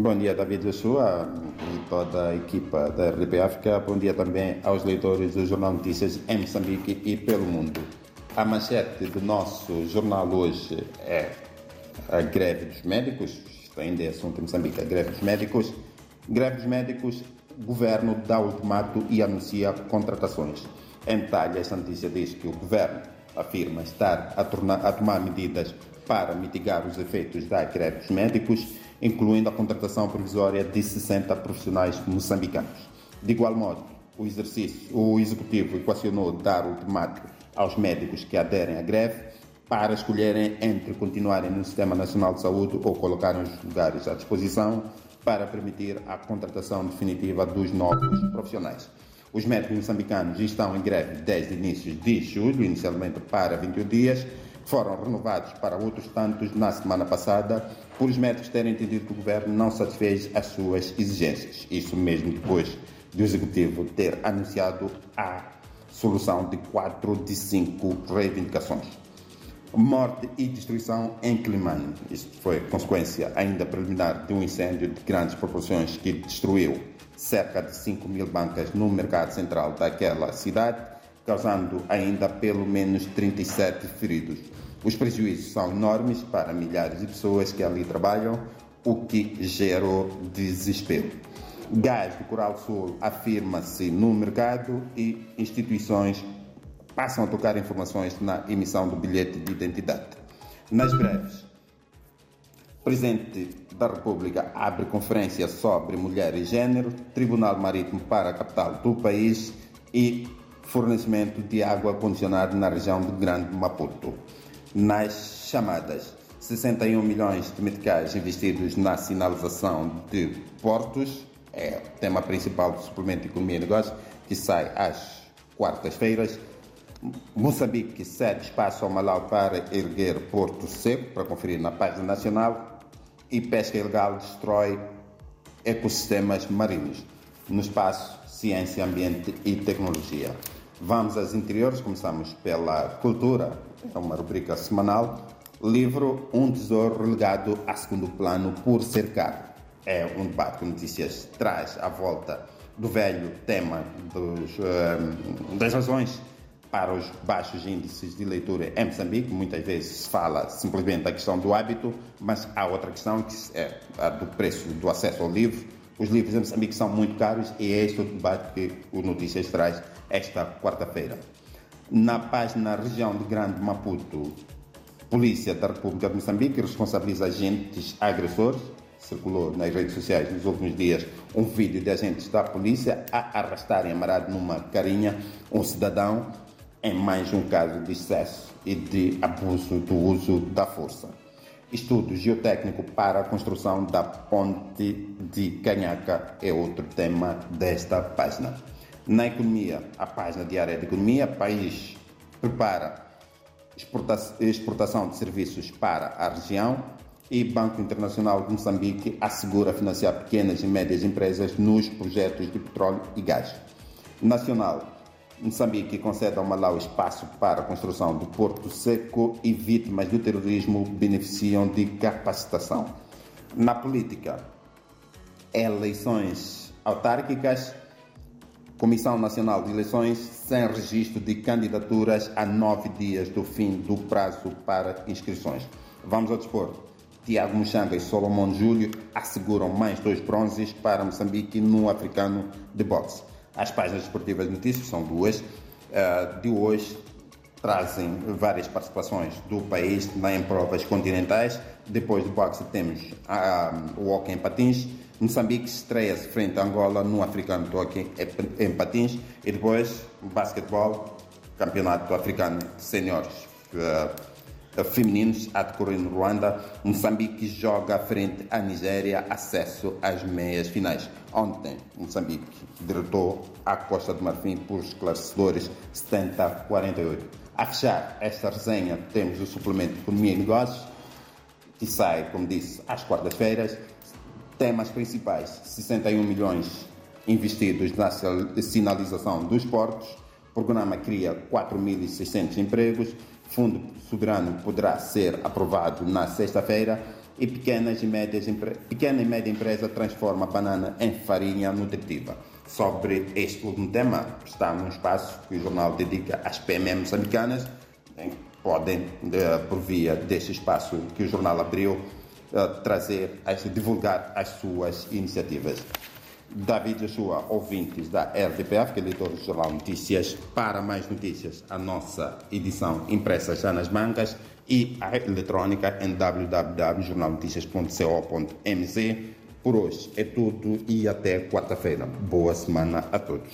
Bom dia, David Joshua e toda a equipa da RDP África. Bom dia também aos leitores do Jornal Notícias em Moçambique e pelo mundo. A manchete do nosso jornal hoje é a greve dos médicos. Isto ainda é assunto em Moçambique, a greve dos médicos. Greve dos médicos, governo dá ultimato e anuncia contratações. Em detalhe, esta notícia diz que o governo afirma estar a, tornar, a tomar medidas para mitigar os efeitos da greve dos médicos incluindo a contratação provisória de 60 profissionais moçambicanos. De igual modo, o, exercício, o Executivo equacionou dar ultimato aos médicos que aderem à greve para escolherem entre continuarem no Sistema Nacional de Saúde ou colocarem os lugares à disposição para permitir a contratação definitiva dos novos profissionais. Os médicos moçambicanos estão em greve desde inícios de julho, inicialmente para 21 dias, foram renovados para outros tantos na semana passada, por os médicos terem entendido que o governo não satisfez as suas exigências. Isso mesmo depois do Executivo ter anunciado a solução de quatro de cinco reivindicações. Morte e destruição em Climane. Isto foi consequência ainda preliminar de um incêndio de grandes proporções que destruiu cerca de 5 mil bancas no mercado central daquela cidade causando ainda pelo menos 37 feridos. Os prejuízos são enormes para milhares de pessoas que ali trabalham, o que gerou desespero. Gás do Coral Sul afirma-se no mercado e instituições passam a tocar informações na emissão do bilhete de identidade. Nas breves, o Presidente da República abre conferência sobre mulher e gênero, Tribunal Marítimo para a capital do país e fornecimento de água condicionada na região do Grande Maputo. Nas chamadas 61 milhões de meticais investidos na sinalização de portos, é o tema principal do suplemento Economia e Negócios, que sai às quartas-feiras. Moçambique cede espaço ao Malau para erguer Porto Seco, para conferir na página nacional. E pesca ilegal destrói ecossistemas marinhos. No espaço, ciência, ambiente e tecnologia. Vamos às interiores, começamos pela cultura, é uma rubrica semanal. Livro Um Tesouro Relegado a Segundo Plano por Ser. É um debate que notícias traz à volta do velho tema dos, uh, das razões para os baixos índices de leitura em Moçambique. Muitas vezes se fala simplesmente da questão do hábito, mas há outra questão que é a do preço do acesso ao livro. Os livros em Moçambique são muito caros e é este o debate que o Notícias traz esta quarta-feira. Na página região de Grande Maputo, Polícia da República de Moçambique responsabiliza agentes agressores. Circulou nas redes sociais nos últimos dias um vídeo de agentes da polícia a arrastarem amarrado numa carinha um cidadão em mais um caso de excesso e de abuso do uso da força. Estudo geotécnico para a construção da ponte de Canhaca é outro tema desta página. Na economia, a página diária de economia, país prepara exportação de serviços para a região e Banco Internacional de Moçambique assegura financiar pequenas e médias empresas nos projetos de petróleo e gás. Nacional, Moçambique concede ao Malau espaço para a construção do Porto Seco e vítimas do terrorismo beneficiam de capacitação. Na política, eleições autárquicas, Comissão Nacional de Eleições sem registro de candidaturas a nove dias do fim do prazo para inscrições. Vamos ao dispor. Tiago Muxanga e Solomon Júlio asseguram mais dois bronzes para Moçambique no africano de boxe. As páginas esportivas de notícias são duas. Uh, de hoje trazem várias participações do país em provas continentais. Depois do boxe temos uh, o hockey em patins Moçambique estreia-se frente a Angola no Africano Toque em Patins e depois basquetebol, Campeonato Africano de Seniores uh, Femininos a decorrer no Ruanda. Moçambique joga frente à Nigéria acesso às meias finais. Ontem, Moçambique derrotou a Costa do Marfim por esclarecedores 70-48. A fechar esta resenha, temos o suplemento Economia e Negócios, que sai, como disse, às quartas-feiras temas principais: 61 milhões investidos na sinalização dos portos, o programa cria 4.600 empregos, fundo soberano poderá ser aprovado na sexta-feira, e pequenas e médias pequena e média empresa transforma banana em farinha nutritiva. Sobre este último tema, está num espaço que o jornal dedica às PME moçambicanas. Podem, por via deste espaço que o jornal abriu, trazer, divulgar as suas iniciativas. David Joshua, ouvintes da RDPF, que é leitor do Jornal Notícias. Para mais notícias, a nossa edição impressa já nas bancas e a eletrônica em www.jornalnoticias.co.mz. Por hoje é tudo e até quarta-feira. Boa semana a todos.